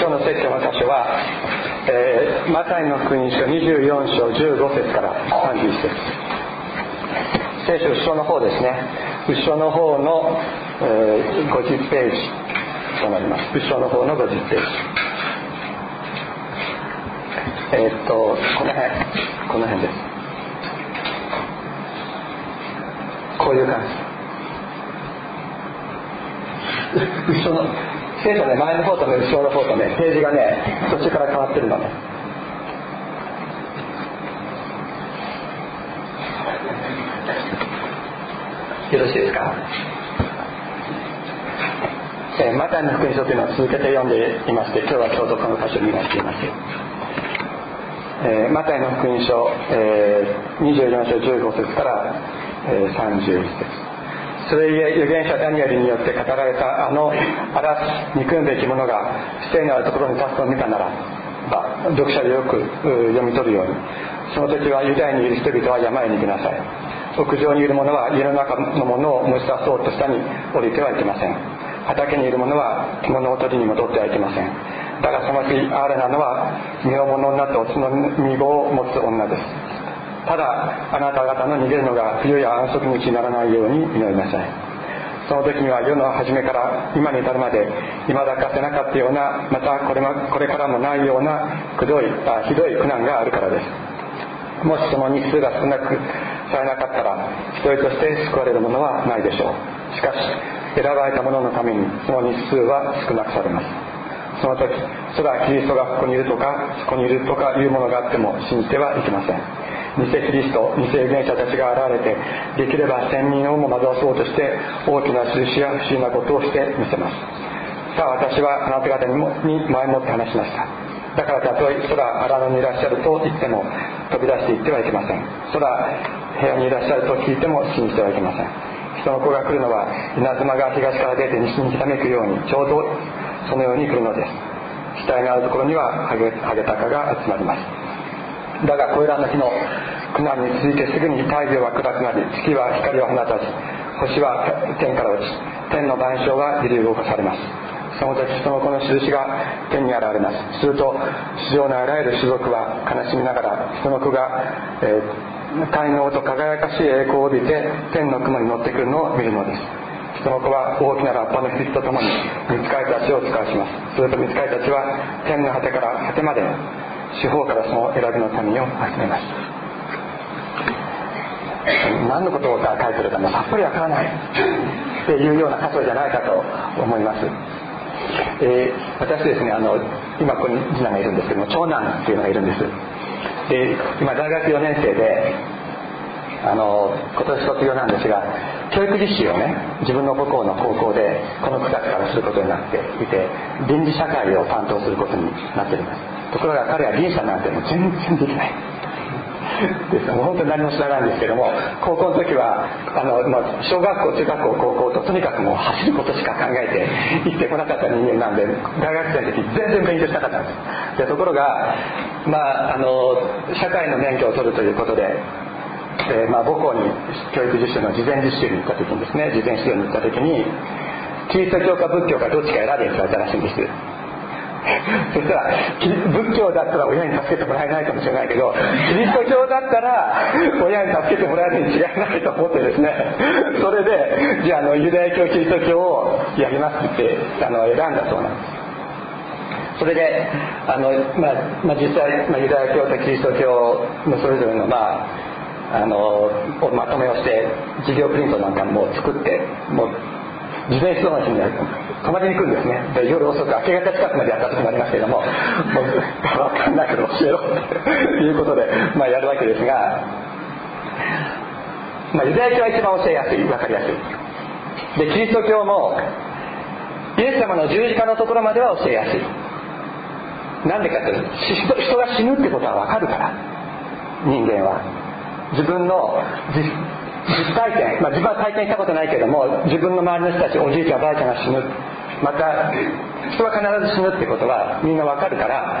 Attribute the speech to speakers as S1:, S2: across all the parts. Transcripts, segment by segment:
S1: 今日の説教の箇所は、えー、マタイの福音書24章15節から31節。聖書後ろの方ですね。後ろの方の、えー、50ページとなります。後ろの方の50ページ。えー、っとこの辺。この辺です。こういう感じ。後ろの聖書ね前の方とね後ろの方とねページがね途中から変わってるのね。よろしいですか？えー、マタイの福音書というのを続けて読んでいまして今日はちょうどこの箇所になっています、えー、マタイの福音書、えー、24章15節から、えー、31節。それゆえ預言者ダニエルによって語られたあの荒らす憎むべき者が不正のあるところに立つのを見たならば読者でよく読み取るように。その時はユダヤにいる人々は山へ逃げなさい。屋上にいる者は家の中のものを持ち出そうと下に降りてはいけません。畑にいる者は着物を取りに戻ってはいけません。だがその日あれなのは身を物になっておつの身子を持つ女です。ただあなた方の逃げるのが冬や安息日にならないように祈りなさい。その時には世の初めから今に至るまで未だかつてなかったようなまたこれこれからもないようなくどいあひどい苦難があるからです。もしその日数が少なくされなかったら一人として救われるものはないでしょう。しかし選ばれた者のためにその日数は少なくされます。その時それはキリストがここにいるとかそこにいるとかいうものがあっても信じてはいけません。偽キリスト偽預言者たちが現れてできれば千人をも惑わそうとして大きな印や不思議なことをしてみせます。さあ私はあなた方にもに前もって話しました。だからたとえ空荒野にいらっしゃると言っても飛び出していってはいけません。空部屋にいらっしゃると聞いても信じてはいけません。人の子が来るのは稲妻が東から出て西にひためくようにちょうどそのように来るのです。死体があるところにはハゲハゲタカが集まります。だがこれらの日の苦難に続いてすぐに太陽は暗くなり月は光を放たず星は天から落ち天の万象は揺り動かされます。その時その子の印が天に現れます。すると地上のあらゆる種族は悲しみながら人の子が、えー、才能と輝かしい栄光を帯びて天の雲に乗ってくるのを見るのです。人の子は大きなラッパの響きとともに見つかりたちを使わします。すると見つかりたちは天の果てから果てまで四方からその選びの民を集めました。何のことが書いてるかもさっぱりわからない。っていうような箇所じゃないかと思います、えー、私ですねあの今ここに次男がいるんですけども長男っていうのがいるんです。で今大学4年生であの今年卒業なんですが教育実習をね自分の母校の高校でこの9月からすることになっていて臨時社会を担当することになっています。ところが彼は技術者なんてもう全然できない。ですもう本当に何も知らないんですけども高校の時はあの、まあ、小学校中学校高校ととにかくもう走ることしか考えて生きてこなかった人間なんで大学生の時全然勉強しなかったんです。でところがまああの社会の免許を取るということでえー、まあ、母校に教育実習の事前実習に行った時にですね事前指導に行った時にキリスト教か仏教かどっちか選べって言われたらしいんです。そしたら仏教だったら親に助けてもらえないかもしれないけどキリスト教だったら親に助けてもらえるに違いないと思ってですね。それでじゃあのユダヤ教キリスト教をやりますってあの選んだそうなんです。それであの、まあまあ、実際、まあ、ユダヤ教とキリスト教のそれぞれのまああのまとめをして事業プリントなんかも作ってもう事前出動の日に泊まりに行くんですね。で夜遅く明け方近くまでやった時もありますけどももう分かんないけど教えろと いうことで、まあ、やるわけですが、まあ、ユダヤ教は一番教えやすい分かりやすい。でキリスト教もイエス様の十字架のところまでは教えやすい。なんでかっていうと人が死ぬってことは分かるから人間は。自分の実体験、まあ、自分は体験したことないけども自分の周りの人たちおじいちゃんおばあちゃんが死ぬ。また人は必ず死ぬってことはみんなわかるから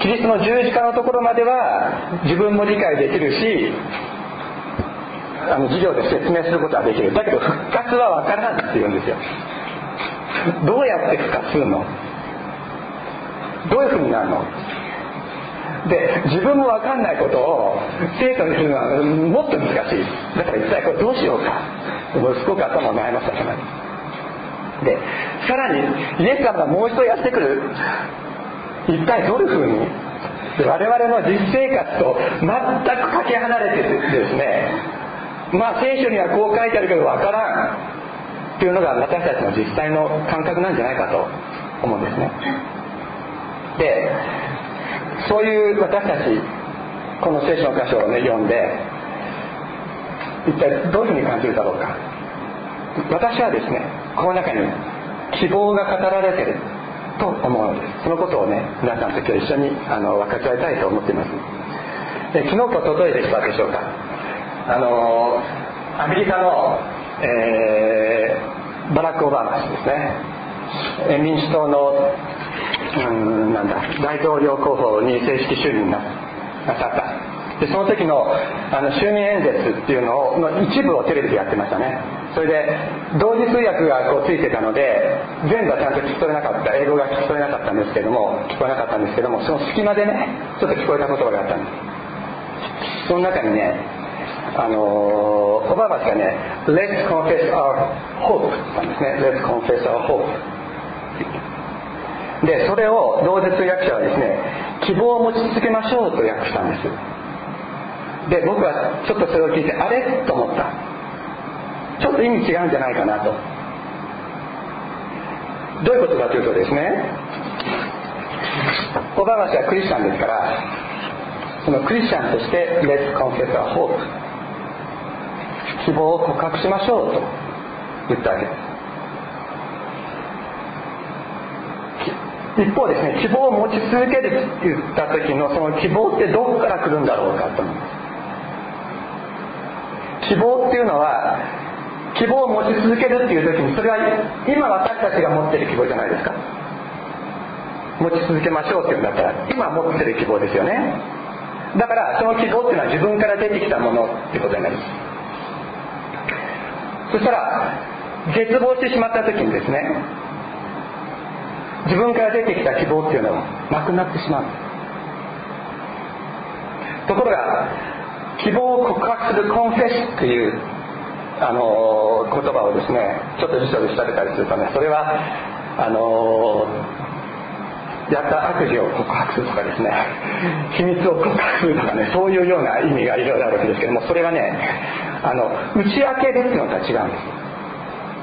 S1: キリストの十字架のところまでは自分も理解できるしあの授業で説明することはできる。だけど復活はわからんって言うんですよ。どうやって復活するの？どういうふうになるの？で自分も分かんないことを生徒にするのはもっと難しい。だから一体これどうしようか。息子が頭を悩ませたかなでさらにイエス様がもう一度やってくる。一体どういうふうに？我々の実生活と全くかけ離れてですね。まあ聖書にはこう書いてあるけど分からん。っていうのが私たちの実際の感覚なんじゃないかと思うんですね。でそういう私たちこの聖書の箇所をね読んで一体どういうふうに感じるだろうか。私はですねこの中に希望が語られてると思うのです。そのことをね皆さんと今日一緒にあの分かち合いたいと思っています。で昨日とおとといでしたでしょうか。あのアメリカの、えー、バラック・オバマ氏ですね。民主党のうんなんだ大統領候補に正式就任なさった。でその時のあの就任演説っていうのをの一部をテレビでやってましたね。それで同時通訳がこうついてたので全部はちゃんと聞き取れなかった。英語が聞き取れなかったんですけども聞こえなかったんですけどもその隙間でねちょっと聞こえた言葉があったんです。その中にねあのオバマ氏がね「Let's confess our hope」なんですね「Let's confess our hope」でそれを同時通訳者はですね希望を持ち続けましょうと訳したんです。で僕はちょっとそれを聞いてあれ？と思った。ちょっと意味違うんじゃないかなと。どういうことかというとですねオバマ氏はクリスチャンですからそのクリスチャンとして「Let's confess our hope」希望を告白しましょうと言ったわけ。です一方ですね希望を持ち続けるって言った時のその希望ってどこから来るんだろうかと思う。希望っていうのは希望を持ち続けるっていう時にそれは今私たちが持ってる希望じゃないですか。持ち続けましょうっていうんだったら今持ってる希望ですよね。だからその希望っていうのは自分から出てきたものってことになります。そしたら絶望してしまった時にですね自分から出てきた希望っていうのはなくなってしまう。ところが希望を告白するコンフェスっていうあの言葉をですねちょっと辞書で調べたりするとねそれはあのやった悪事を告白するとかですね秘密を告白するとかねそういうような意味がいろいろあるわけですけどもそれはねあの打ち明けるっていうのとは違うんです。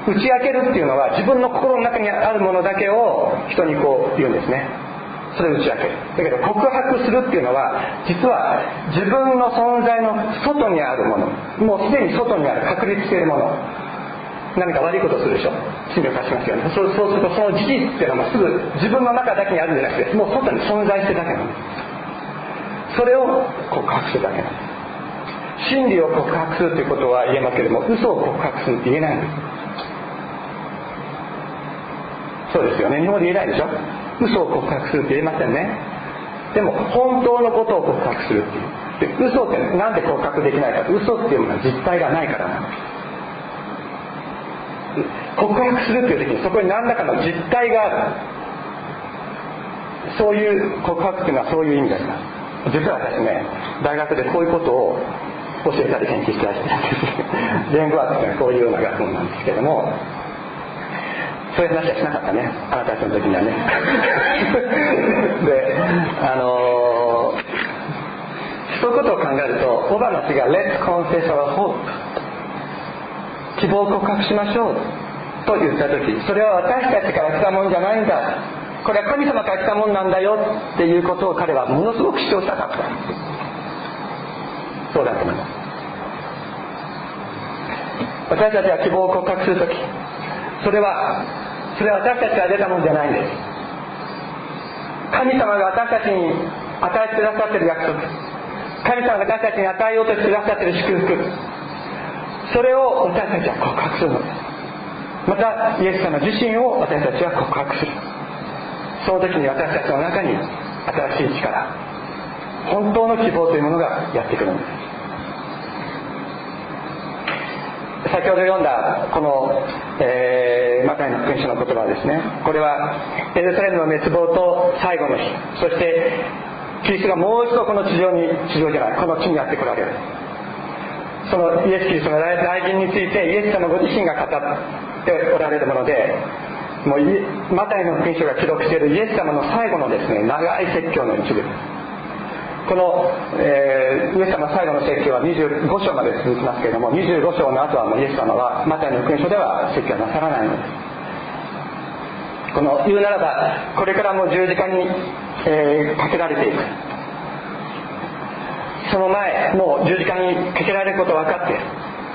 S1: 打ち明けるっていうのは自分の心の中にあるものだけを人にこう言うんですね。それを打ち明ける。だけど告白するっていうのは実は自分の存在の外にあるもの。もうすでに外にある確立しているもの。何か悪いことをするでしょ。罪を犯しますよね。そうそうするとその事実っていうのはすぐ自分の中だけにあるんじゃなくてもう外に存在してるだけなんですそれを告白するだけなんです真理を告白するということは言えますけれども嘘を告白するって言えないんです。そうですよ。ね日本で言えないでしょ。嘘を告白するって言えませんね。でも本当のことを告白するっていう。で嘘って何で告白できないか。嘘っていうものは実体がないからなんです告白するっていう時にそこに何らかの実体がある。そういう告白っていうのはそういう意味があります実は私ね大学でこういうことを教えたり研究したりしてるんです。言語学っていうのはこういうような学問なんですけどもそういう話はしなかったね。あなたたちの時にはね。であのー、そういうことを考えるとオバマ氏が「Let's confess our hope」希望を告白しましょうと言った時それは私たちから来たもんじゃないんだ。これは神様から来たもんなんだよ。っていうことを彼はものすごく主張したかった。そうだと思います。私たちは希望を告白する時それはそれは私たちから出たものじゃないんです。神様が私たちに与えてくださっている約束。神様が私たちに与えようとしてくださっている祝福。それを私たちは告白するの。ですまたイエス様自身を私たちは告白する。その時に私たちの中に新しい力本当の希望というものがやってくるんです。先ほど読んだこの、えー、マタイの福音書の言葉ですね。これはエルサレムの滅亡と最後の日。そしてキリストがもう一度この地上に地上じゃないこの地にやってこられる。そのイエス・キリストの来人についてイエス様ご自身が語っておられるものでもうマタイの福音書が記録しているイエス様の最後のですね長い説教の一部。この、えー、イエス様最後の説教は25章まで続きますけれども25章の後はもうイエス様はマタイの福音書では説教はなさらないのです。この言うならばこれからも十字架に、えー、かけられていく。その前もう十字架にかけられること分かって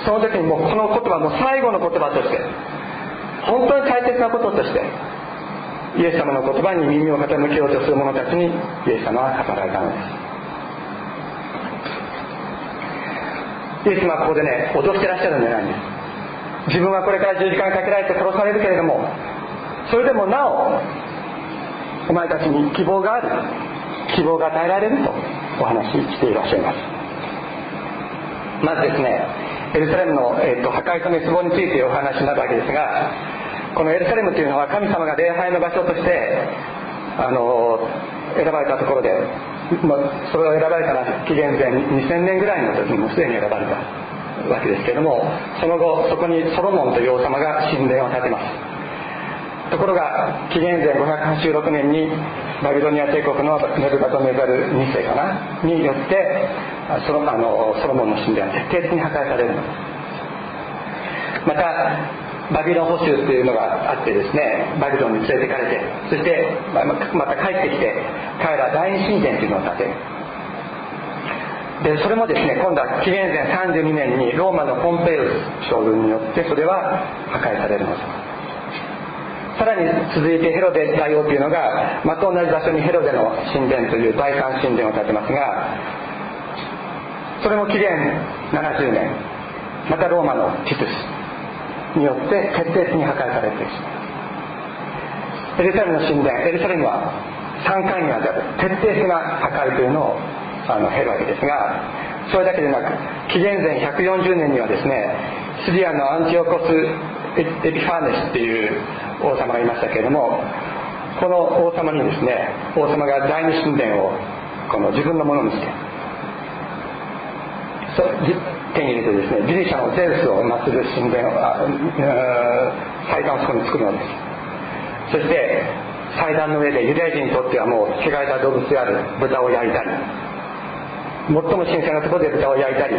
S1: その時にもうこの言葉も最後の言葉として本当に大切なこととしてイエス様の言葉に耳を傾けようとする者たちにイエス様は語られたのです。イエス様はここでね脅してらっしゃるんじゃないんです。自分はこれから十字架にかけられて殺されるけれどもそれでもなおお前たちに希望がある希望が与えられるとお話ししていらっしゃいます。まずですねエルサレムの、えーと、破壊と滅亡についてお話になるわけですがこのエルサレムというのは神様が礼拝の場所としてあの選ばれたところで、まあ、それを選ばれたのは紀元前2000年ぐらいの時にもすでに選ばれたわけですけれどもその後そこにソロモンという王様が神殿を建てます。ところが紀元前586年にバビロニア帝国のネブカトネザル2世かなによってそのあのソロモンの神殿は徹底的に破壊されるまたバビロン捕囚っていうのがあってですねバビロンに連れてかれてそしてまた帰ってきて彼ら第二神殿っていうのを建て。でそれもですね今度は紀元前32年にローマのポンペイウス将軍によってそれは破壊されるのですさらに続いてヘロデ大王というのがまた同じ場所にヘロデの神殿という第三神殿を建てますがそれも紀元70年またローマのティトゥス。によって徹底的に破壊されてしまう。エルサレムの神殿エルサレムは3回にわたる徹底的な破壊というのをあの経るわけですがそれだけでなく紀元前140年にはですねシリアのアンティオコス・エピファーネスっていう王様がいましたけれどもこの王様にですね王様が第二神殿をこの自分のものにして手に入れてですねギリシャのゼウスを祀る神殿を祭壇をそこに作るのです。そして祭壇の上でユダヤ人にとってはもう汚れた動物である豚を焼いたり最も神聖なところで豚を焼いたり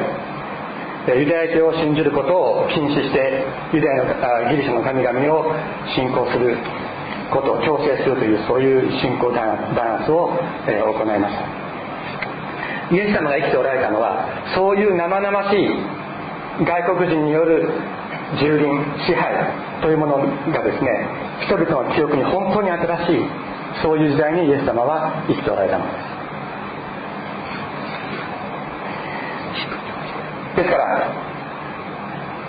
S1: ユダヤ教を信じることを禁止してユダヤのギリシャの神々を信仰することを強制するというそういう信仰弾圧を、行いました。イエス様が生きておられたのはそういう生々しい外国人による蹂躙支配というものがですね人々の記憶に本当に新しいそういう時代にイエス様は生きておられたのです。ですから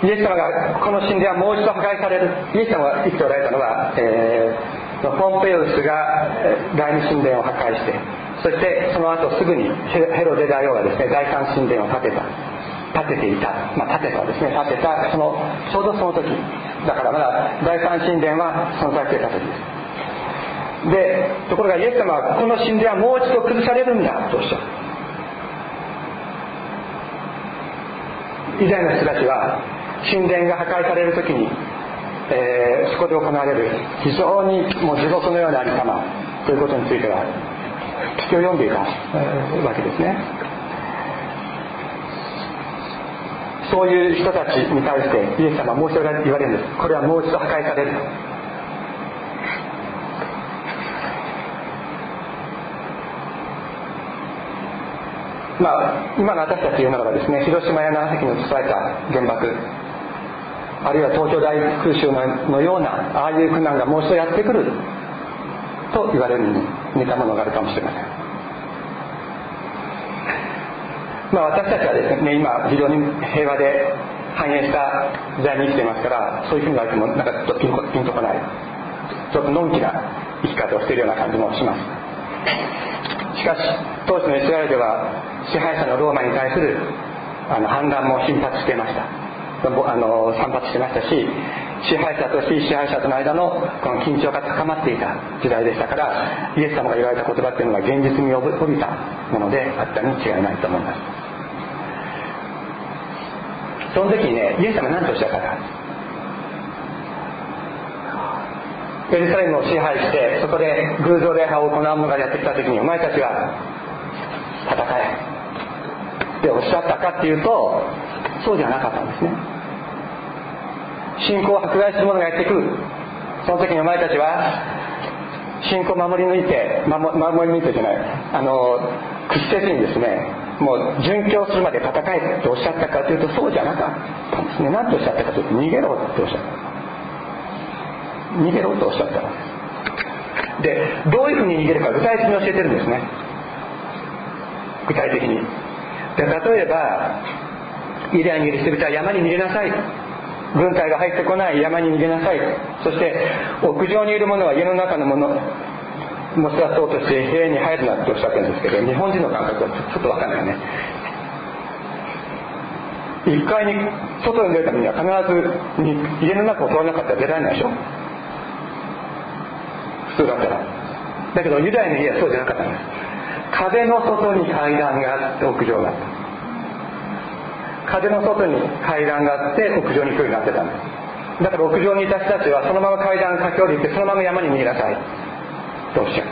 S1: イエス様がこの神殿はもう一度破壊されるイエス様が生きておられたのは、えー、ポンペウスが第二神殿を破壊してそしてその後すぐにヘロデ大王がですね第三神殿を建てた建てていた、まあ、建てたですね。建てたそのちょうどその時。だからまだ第三神殿は存在していた時です。でところがイエス様はここの神殿はもう一度崩されるんだとおっしゃる。以前の人たちは神殿が破壊される時に、えー、そこで行われる非常にもう地獄のようなありさまということについては口を読んでいたわけですね。そういう人たちに対してイエス様はもう一度言われるんです。これはもう一度破壊される。まあ、今の私たちというのはですね広島や長崎に移された原爆あるいは東京大空襲のようなああいう苦難がもう一度やってくると言われるに似たものがあるかもしれません。まあ私たちはですね今非常に平和で繁栄した時代に生きていますからそういうふうに言われてもなんかちょっとピンとこない。ちょっとのんきな生き方をしているような感じもします。しかし当時のイスラエルでは支配者のローマに対するあの反乱も頻発していました。あの散発してましたし支配者と非支配者との間のこの緊張が高まっていた時代でしたからイエス様が言われた言葉っていうのが現実味を帯びたものであったに違いないと思います。その時にねイエス様何とおっしゃったかエルサレムを支配してそこで偶像礼拝を行う者がやってきた時にお前たちは戦え。っておっしゃったかっていうとそうじゃなかったんですね。信仰を迫害する者がやってくる。その時にお前たちは信仰を守り抜いて守り抜いてじゃない。あの屈せずにですねもう殉教するまで戦えっておっしゃったかというとそうじゃなかったんですね。何とおっしゃったかというと逃げろっておっしゃった。逃げろとおっしゃった。でどういうふうに逃げるか具体的に教えてるんですね。具体的に。で例えばイデアにいる人々は山に逃げなさい。軍隊が入ってこない山に逃げなさい。そして屋上にいる者は家の中のものもすらそうとして部屋に入るなっておっしゃってるんですけど日本人の感覚はちょっと分かんないね。1階に外に出るためには必ず家の中を通らなかったら出られないでしょ。普通だったら。だけどユダヤの家はそうじゃなかったんです。風の外に階段があって屋上があった。風の外に階段があって屋上に来るようになってたんですだから屋上にいた人たちはそのまま階段駆け下りてそのまま山に逃げなさい。とおっしゃる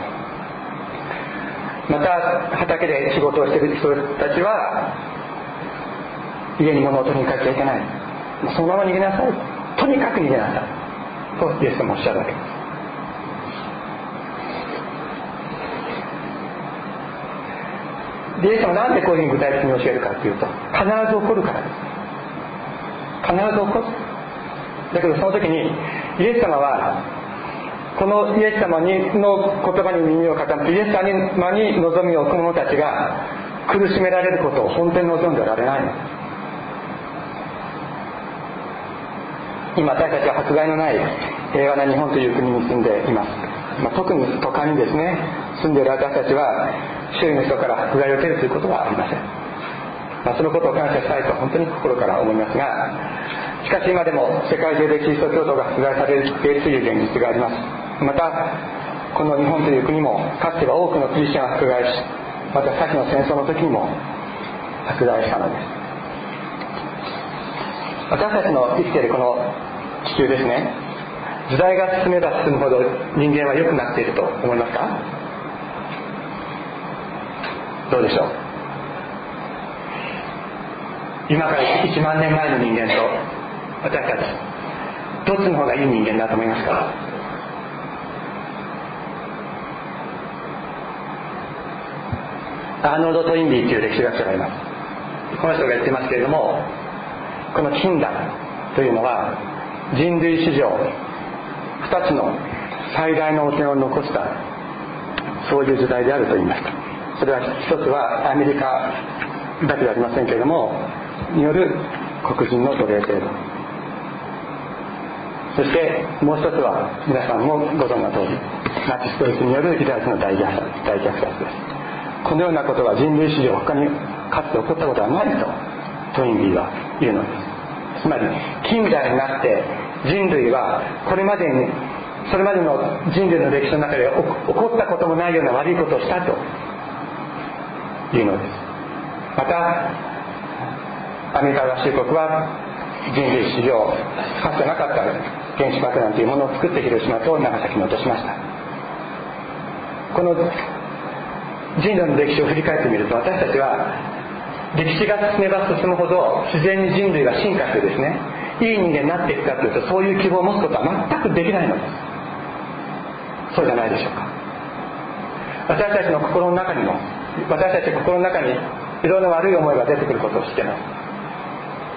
S1: また畑で仕事をしてる人たちは家に物を取りに帰っちゃいけない。そのまま逃げなさい。とにかく逃げなさい。とイエス様おっしゃるわけ。ですイエス様なんでこういうふうに具体的に教えるかっていうと必ず起こるからです。必ず起こる。だけどその時にイエス様はこのイエス様にの言葉に耳を傾けてイエス様に望みを置く者たちが苦しめられることを本当に望んでおられない今私たちは迫害のない平和な日本という国に住んでいます、まあ、特に都会にですね住んでいる私たちは周囲の人から迫害を受けるということはありません、まあ、そのことを感謝したいと本当に心から思いますがしかし今でも世界中でキリスト教徒が迫害されているという現実があります。またこの日本という国もかつては多くのクリスチャンが迫害しまた先の戦争の時にも迫害したのです。私たちの生きているこの地球ですね。時代が進めば進むほど人間は良くなっていると思いますか？どうでしょう？今から1万年前の人間と私たちどっちの方がいい人間だと思いますか？アーノルド・トインビーという歴史学者がいます。この人が言ってますけれどもこの近代というのは人類史上2つの最大の汚点を残したそういう時代であると言いましたそれは一つはアメリカだけではありませんけれどもによる黒人の奴隷制度。そしてもう一つは皆さんもご存知の通りナチスドイツによるユダヤ人の大虐殺大虐殺です。このようなことは人類史上他にかつて起こったことはないとトインビーは言うのです。つまり近代になって人類はこれまでにそれまでの人類の歴史の中で起こったこともないような悪いことをしたと。いうのです。またアメリカ合衆国は人類史上かつてなかった原子爆弾というものを作って広島と長崎に落としました。この人類の歴史を振り返ってみると私たちは歴史が進めば進むほど自然に人類が進化してですねいい人間になっていくかというとそういう希望を持つことは全くできないのです。そうじゃないでしょうか。私たちの心の中にも私たち心の中にいろんな悪い思いが出てくることを知ってます。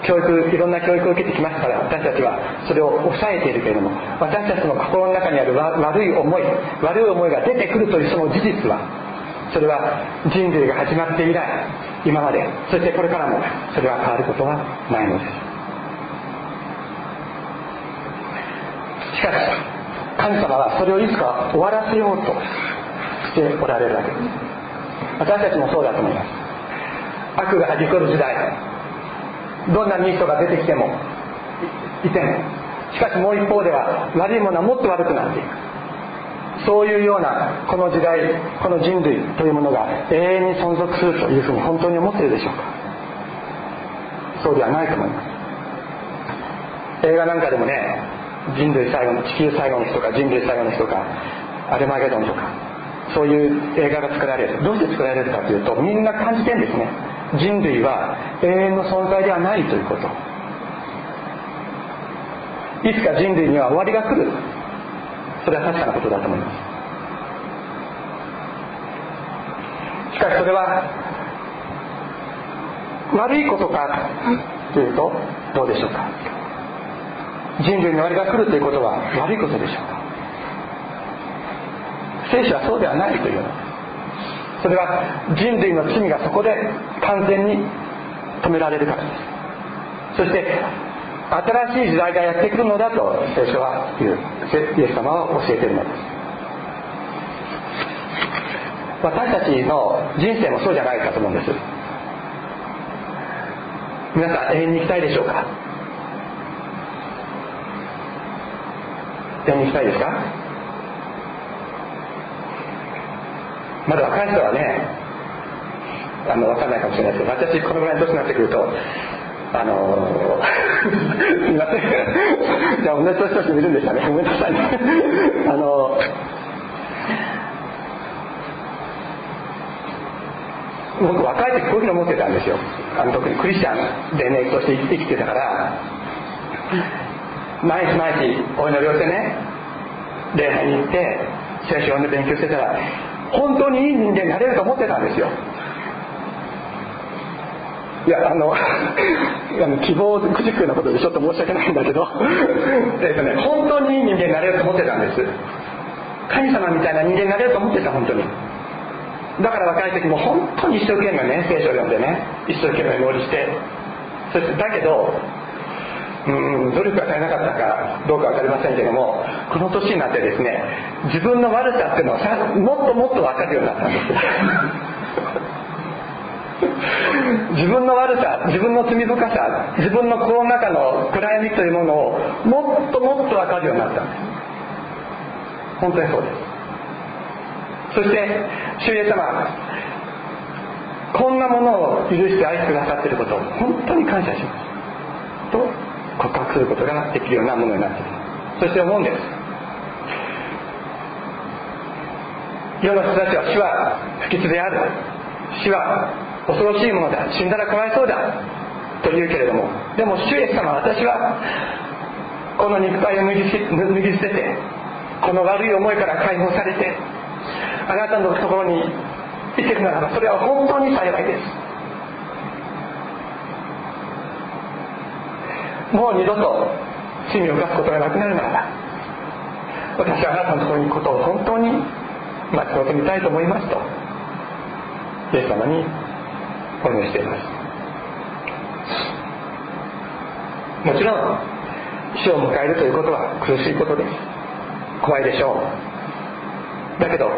S1: 教育いろんな教育を受けてきましたから私たちはそれを抑えているけれども私たちの心の中にある悪い思い悪い思いが出てくるというその事実はそれは人類が始まって以来今までそしてこれからもそれは変わることはないのです。しかし神様はそれをいつか終わらせようとしておられるわけです。私たちもそうだと思います。悪がはじこる時代。どんないい人が出てきてもいても。しかしもう一方では悪いものはもっと悪くなっていく。そういうようなこの時代この人類というものが永遠に存続するというふうに本当に思っているでしょうか。そうではないと思います。映画なんかでもね人類最後の地球最後の日とか人類最後の日とかアルマゲドンとかそういう映画が作られる。どうして作られるかというとみんな感じてんですね。人類は永遠の存在ではないということ。いつか人類には終わりが来る。それは確かなことだと思います。しかしそれは悪いことかというとどうでしょうか。人類に終わりが来るということは悪いことでしょうか。聖書はそうではないという。それは人類の罪がそこで完全に止められるからです。そして新しい時代がやってくるのだと聖書は言う。イエス様は教えているのです。私たちの人生もそうじゃないかと思うんです。皆さん永遠に行きたいでしょうか？永遠に行きたいですか？まだ若い人はねあの分かんないかもしれないですけど私このぐらいの年になってくるとあの すみません。じゃあ同じ年として見るんでしたね。ごめんなさいね。あの僕若い時こういうふうに思ってたんですよ。あの特にクリスチャンでねとして生きてたから毎日毎日お祈りをしてね礼拝に行って聖書を読んで勉強してたら本当にいい人間になれると思ってたんですよ。いやあの あの希望くじくようなことでちょっと申し訳ないんだけど。えっとね本当にいい人間になれると思ってたんです。神様みたいな人間になれると思ってた本当に。だから若い時も本当に一生懸命ね聖書を読んでね一生懸命料理して。そしてだけどうん努力が足りなかったかどうか分かりませんけどもこの年になってですね自分の悪さっていうのをさもっともっと分かるようになったんです。自分の悪さ自分の罪深さ自分の心の中の暗闇というものをもっともっと分かるようになった。んです本当にそうです。そして主イエス様こんなものを許して愛してくださっていることを本当に感謝します。と告白することができるようなものになっている。そして思うんです。世の人たちは死は不吉である。死は恐ろしいものだ。死んだらかわいそうだ。と言うけれども。でも主イエス様私はこの肉体を脱ぎ脱ぎ捨ててこの悪い思いから解放されてあなたのところに行けるならばそれは本当に幸いです。もう二度と罪を犯すことがなくなるならば私はあなたのところに行くことを本当に待ち望みたいと思いますとイエス様にお祈りしています。もちろん死を迎えるということは苦しいことです。怖いでしょう。だけど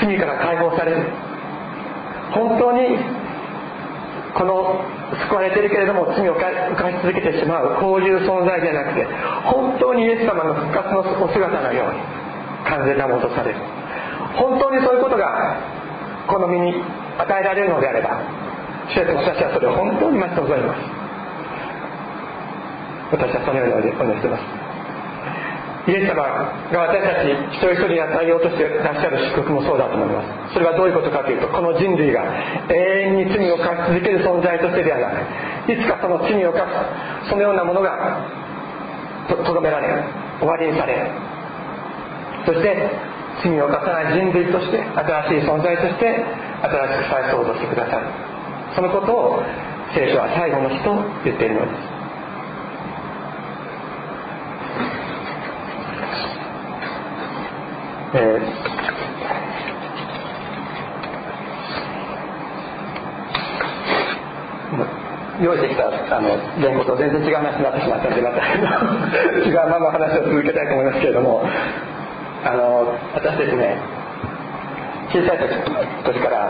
S1: 罪から解放される。本当にこの救われてるけれども罪を犯し続けてしまう。こういう存在じゃなくて本当にイエス様の復活のお姿のように完全なもとされる本当にそういうことがこの身に与えられるのであれば主役の私はそれを本当に待ち望みます。私はそのようにお願いしています。イエス様が私たち一人一人与えようとしてらっしゃる祝福もそうだと思います。それはどういうことかというとこの人類が永遠に罪を犯し続ける存在としてではなくいつかその罪を犯すそのようなものがとどめられ終わりにされそして罪を犯さない人類として新しい存在として新しく再創造してくださる。そのことを聖書は最後の日と言っているのです。えー用意してきたあの言語と全然違う話になってしまったのでまた違うまま話を続けたいと思いますけれどもあの私ですね小さい時から、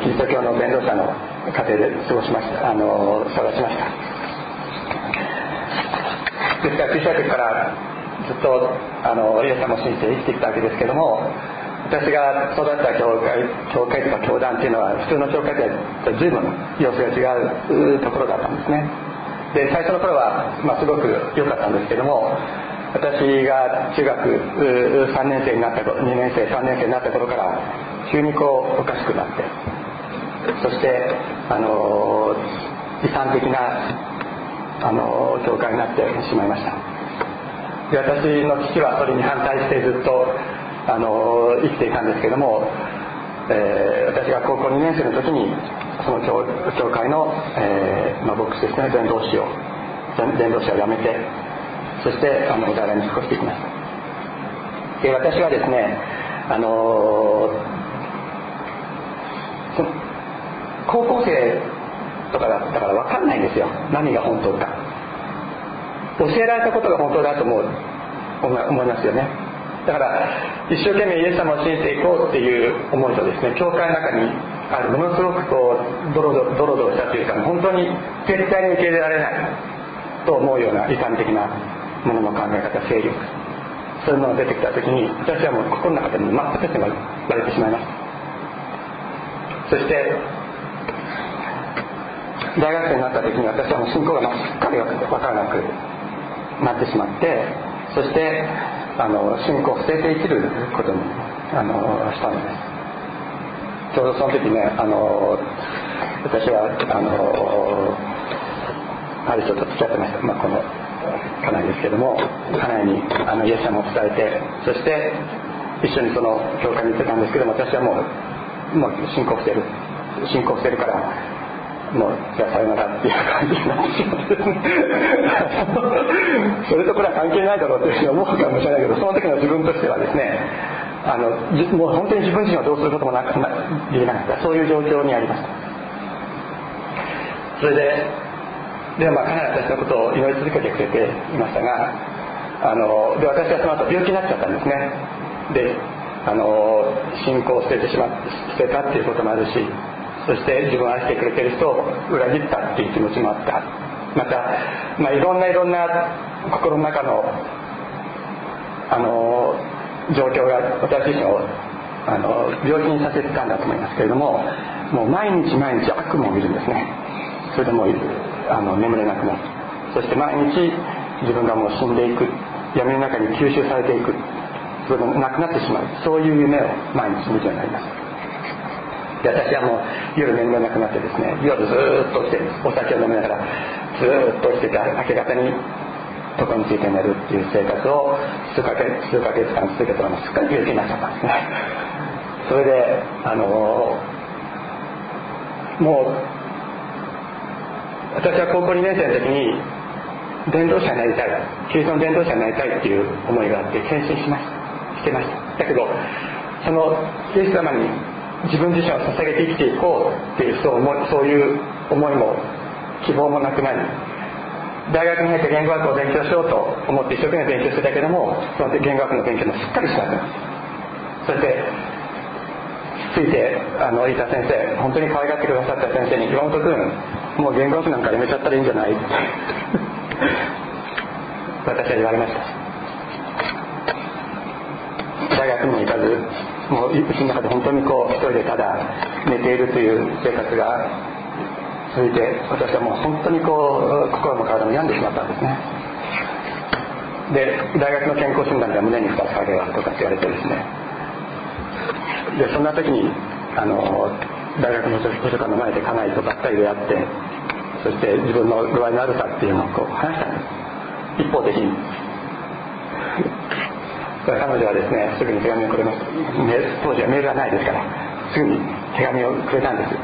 S1: キリスト教の伝道者の家庭で過ごしましたあの育ちました。ですから小さい時からずっとあのイエス様を信じて生きてきたわけですけども私が育った教会教会とか教団っていうのは普通の教会とは随分様子が違うところだったんですね。で最初の頃は、まあ、すごく良かったんですけども私が中学3年生になった2年生3年生になった頃から急にこうおかしくなってそしてあの遺産的なあの教会になってしまいました。私の父はそれに反対してずっとあの生きていたんですけども、えー、私が高校2年生の時にその教教会の、えーまあ、牧師ですね伝道師を伝道師を辞めてそしてあの在来に引っ越していきました。で私はですねあの高校生とかだったから分かんないんですよ。何が本当か。教えられたことが本当だと思う思いますよね。だから一生懸命イエス様を信じていこうっていう思いとですね教会の中にあるものすごくこうドロドロドロドロしたというか本当に絶対に受け入れられないと思うような異端的なものの考え方勢力そういうものが出てきた時に私はもう心の中で真っ二つに割れてしまいましたそして大学生になった時に私はもう信仰がすっかり分からなくなってしまってそしてあの信仰を捨てて生きることにあのしたのです。ちょうどその時ねあの私はあのある人と付き合ってました、まあ、この家内ですけども家内にあのイエス様を伝えてそして一緒にその教会に行ってたんですけども私はもうもう信仰してる信仰してるからもうじゃあさよならっていう感じになってしまってですね。それとこれは関係ないだろうっていうふうに思うかもしれないけどその時の自分としてはですねあのもう本当に自分自身はどうすることもなくできなかった。そういう状況にありました。それででまあかなり私のことを祈り続けてくれていましたがあので私はその後病気になっちゃったんですね。であの信仰を捨ててしま捨てたっていうこともあるしそして自分を愛してくれてる人を裏切ったっていう気持ちもあった。また、まあ、いろんないろんな心の中のあの状況が私自身をあの病気にさせてたんだと思いますけれどももう毎日毎日悪夢を見るんですね。それでもうあの眠れなくなる。そして毎日自分がもう死んでいく。闇の中に吸収されていく。それがなくなってしまう。そういう夢を毎日見るようになりましたで私はもう夜眠れなくなってですね夜ずっとしてお酒を飲みながらずっとしてて明け方に床について寝るっていう生活を数ヶ月数ヶ月間続けたらもうすっかり病気になっちゃったんですね。それであのもう私は高校2年生の時に伝道者になりたいキリストの伝道者になりたいっていう思いがあって献身しました。してました。だけどそのイエス様に自分自身を捧げて生きていこうっていうそう思いそういう思いも希望もなくなり大学に入って言語学を勉強しようと思って一生懸命勉強してたけどもその言語学の勉強もすっかりしなくなった。そしてついてあの飯田先生本当に可愛がってくださった先生に岩本君もう言語学なんかやめちゃったらいいんじゃない？っ て私は言われました。大学にも行かずもううちの中で本当にこう一人でただ寝ているという生活が続いて私はもう本当にこう心も体も病んでしまったんですね。で大学の健康診断では胸に2つあげはとかって言われてですね。でそんな時にあの大学の図書館の前で家内とばったり出会ってそして自分の具合の悪さっていうのをこう話したんです。一方的に。彼女はですねすぐに手紙をくれました。当時はメールがないですからすぐに手紙をくれたんです。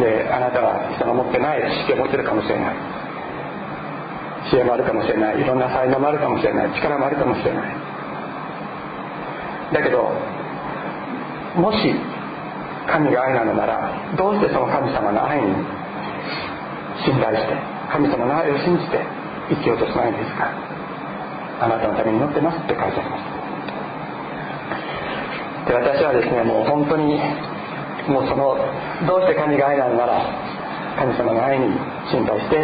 S1: であなたは人が持ってない知識を持ってるかもしれない。知恵もあるかもしれない。いろんな才能もあるかもしれない。力もあるかもしれない。だけどもし神が愛なのならどうしてその神様の愛に信頼して神様の愛を信じて生きようとしないんですか。あなたのために祈ってますって書いてあります。で私はですねもう本当にもうそのどうして神が愛なのなら神様の愛に心配して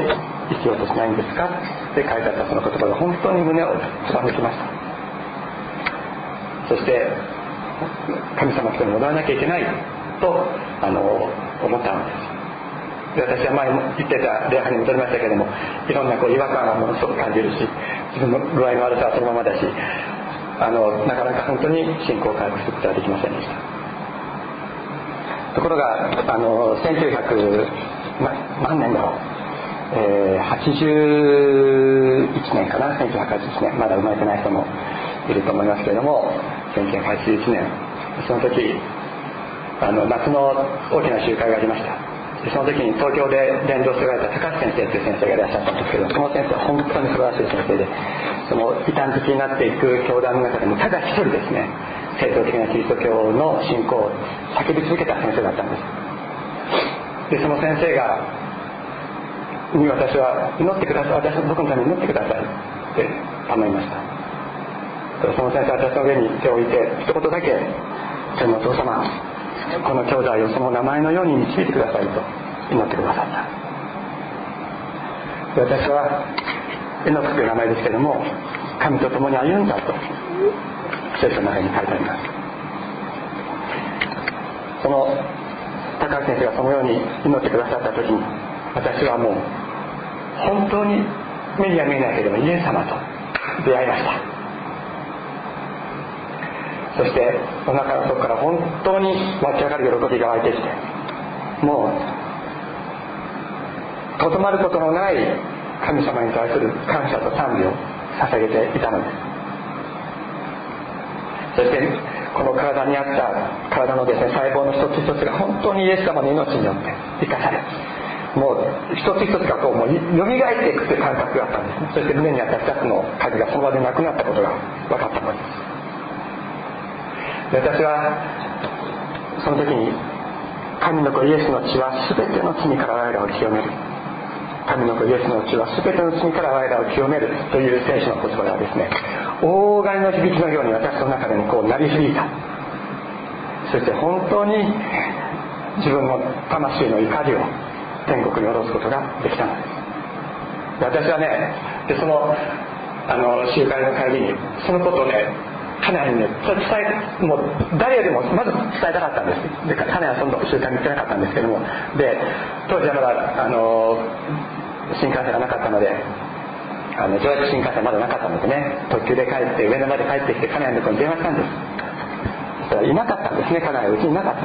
S1: 生きようとしないんですか？って書いてあったその言葉が本当に胸を貫きました。そして神様と戻らなきゃいけないとあの思ったんです。で私は前も言ってた礼拝に戻りましたけどもいろんなこう違和感はものすごく感じるし自分の具合の悪さはそのままだしあのなかなか本当に信仰を回復することはできませんでした。ところがあの1900、ま、何年だろう、えー、81年かな1981年まだ生まれてない人もいると思いますけれども1981年その時あの夏の大きな集会がありました。その時に東京で伝道しておられた高橋先生という先生がいらっしゃったんですけどその先生は本当に素晴らしい先生でその異端好きになっていく教団の中でもただ一人ですね正統的なキリスト教の信仰を叫び続けた先生だったんです。でその先生がに私は祈ってください私僕のために祈ってくださいって頼みました。その先生は私の上に手を置いて一言だけ「天のお父様この兄弟をその名前のように導いてくださいと祈ってくださった。私はエノクという名前ですけども神と共に歩んだと聖書の中に書いてあります。その高橋先生がそのように祈ってくださった時に私はもう本当に目には見えないけれどもイエス様と出会いました。そしてお腹の底から本当に湧き上がる喜びが湧いてきてもうとどまることのない神様に対する感謝と賛美を捧げていたのです。そしてこの体にあった体のですね細胞の一つ一つが本当にイエス様の命によって生かされもう一つ一つがこうもう蘇っていくという感覚があったんですね。そして胸にあった2つの鍵がその場でなくなったことが分かったのです。私はその時に神の子イエスの血は全ての罪から我らを清める。神の子イエスの血は全ての罪から我らを清めるという聖書の言葉がですね大金の響きのように私の中でもこう鳴り響いた。そして本当に自分の魂の怒りを天国に下ろすことができたの。です私はねでそのあの集会の帰りにそのことをね家内にねそれ伝えもう誰よりもまず伝えたかったんです。で家内はその習慣に行ってなかったんですけども。で当時はまだあの新幹線がなかったのであの上越新幹線まだなかったのでね特急で帰って上野まで帰ってきて家内のとこに電話したんです。そしたらいなかったんですね家内はうちにいなかった。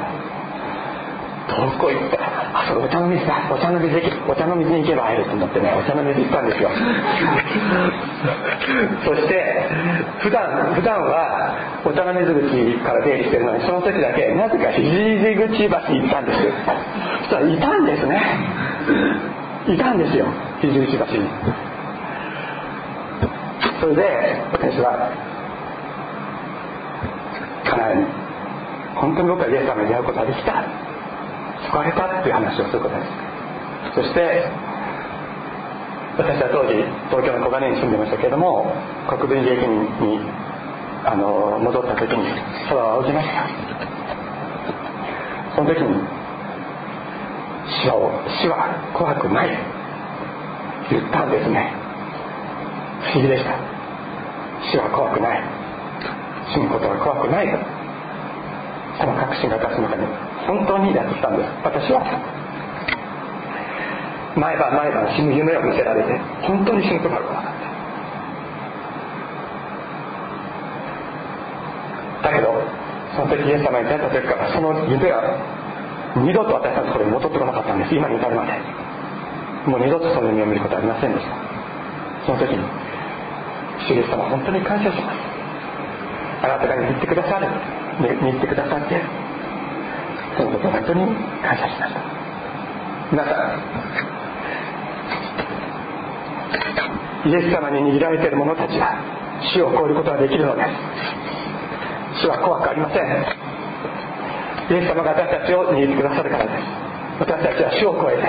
S1: どこ行ったあそこお茶の水だ。お茶の水お茶の水に行けば会えると思ってねお茶の水行ったんですよ。そして普段普段はお茶の水口から出入りしてるのにその時だけなぜか肘口橋に行ったんですそしたらいたんですね。いたんですよ肘口橋に。それで私は家内に本当に僕はイエス様に出会うことができた救われたっていう話をすることです。そして私は当時東京の小金井に住んでましたけれども国分寺駅にあの戻った時に空を仰ぎましたその時に死は死は怖くない言ったんですね。不思議でした。死は怖くない。死ぬことは怖くないと。その確信が私の中に本当にやってきたんです。私は。毎晩毎晩死ぬ夢を見せられて本当に死ぬことが分かった。だけどその時イエス様に出会った時からその夢は二度と私のところに戻ってこなかったんです。今に至るまで。もう二度とその夢を見ることはありませんでした。その時に主イエス様本当に感謝します。あなたが握ってくださる。握ってくださってそのことを本当に感謝しました。皆さんイエス様に握られている者たちは死を超えることができるのです。死は怖くありません。イエス様が私たちを握ってくださるからです。私たちは死を超えて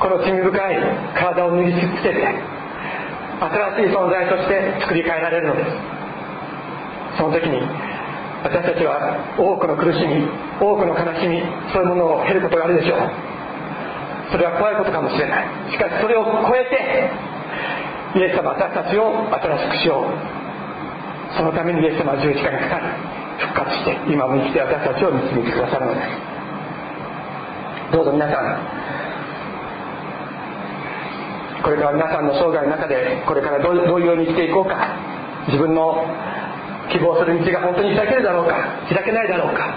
S1: この罪深い体を脱ぎ捨てて新しい存在として作り変えられるのです。その時に私たちは多くの苦しみ多くの悲しみそういうものを経ることがあるでしょう。それは怖いことかもしれない。しかしそれを超えてイエス様私たちを新しくしよう。そのためにイエス様は十字架にかかり復活して今も生きて私たちを導いてくださるのです。どうぞ皆さんこれから皆さんの生涯の中でこれからどういうように生きていこうか。自分の希望する道が本当に開けるだろうか開けないだろうか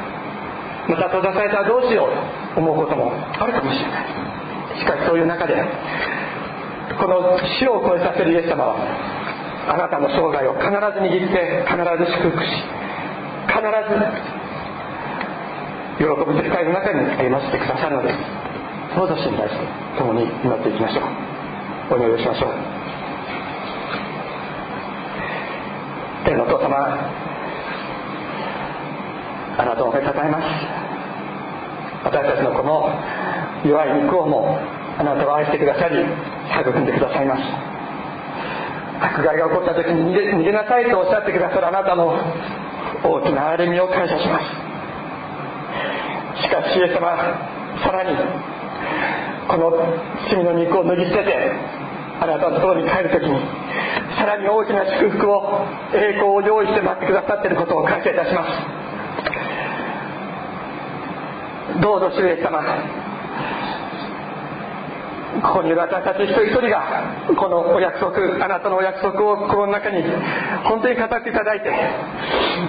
S1: また閉ざされたらどうしようと思うこともあるかもしれない。しかしそういう中でこの死を超えさせるイエス様はあなたの生涯を必ず握って必ず祝福し必ず喜びと光の中に歩ませてくださるのです。どうぞ信頼して共に祈っていきましょう。お祈りをしましょう。天のお父様あなたを褒めたたえます。私たちのこの弱い肉をもあなたは愛してくださり育んでくださいます。迫害が起こった時に逃げ逃げなさいとおっしゃってくださるあなたの大きな歩みを感謝します。しかしイエス様さらにこの罪の肉を脱ぎ捨ててあなたのところに帰る時にさらに大きな祝福を栄光を用意して待ってくださっていることを感謝いたします。どうぞ主イエス様ここにいる私たち一人一人がこのお約束あなたのお約束を心の中に本当に語っていただいて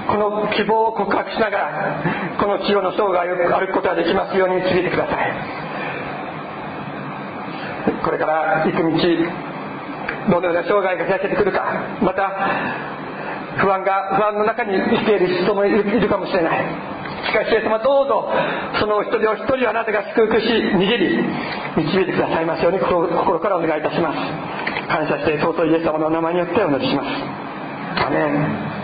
S1: この希望を告白しながらこの千代の生涯を歩くことができますように導いてください。これから行く道どのような障害が開けてくるかまた不安が不安の中に生きている人もいるかもしれない。しかしイエス様どうぞそのお一人お一人をあなたが祝福し握り導いてくださいますように心からお願いいたします。感謝して尊いイエス様のお名前によってお祈りします。アメン。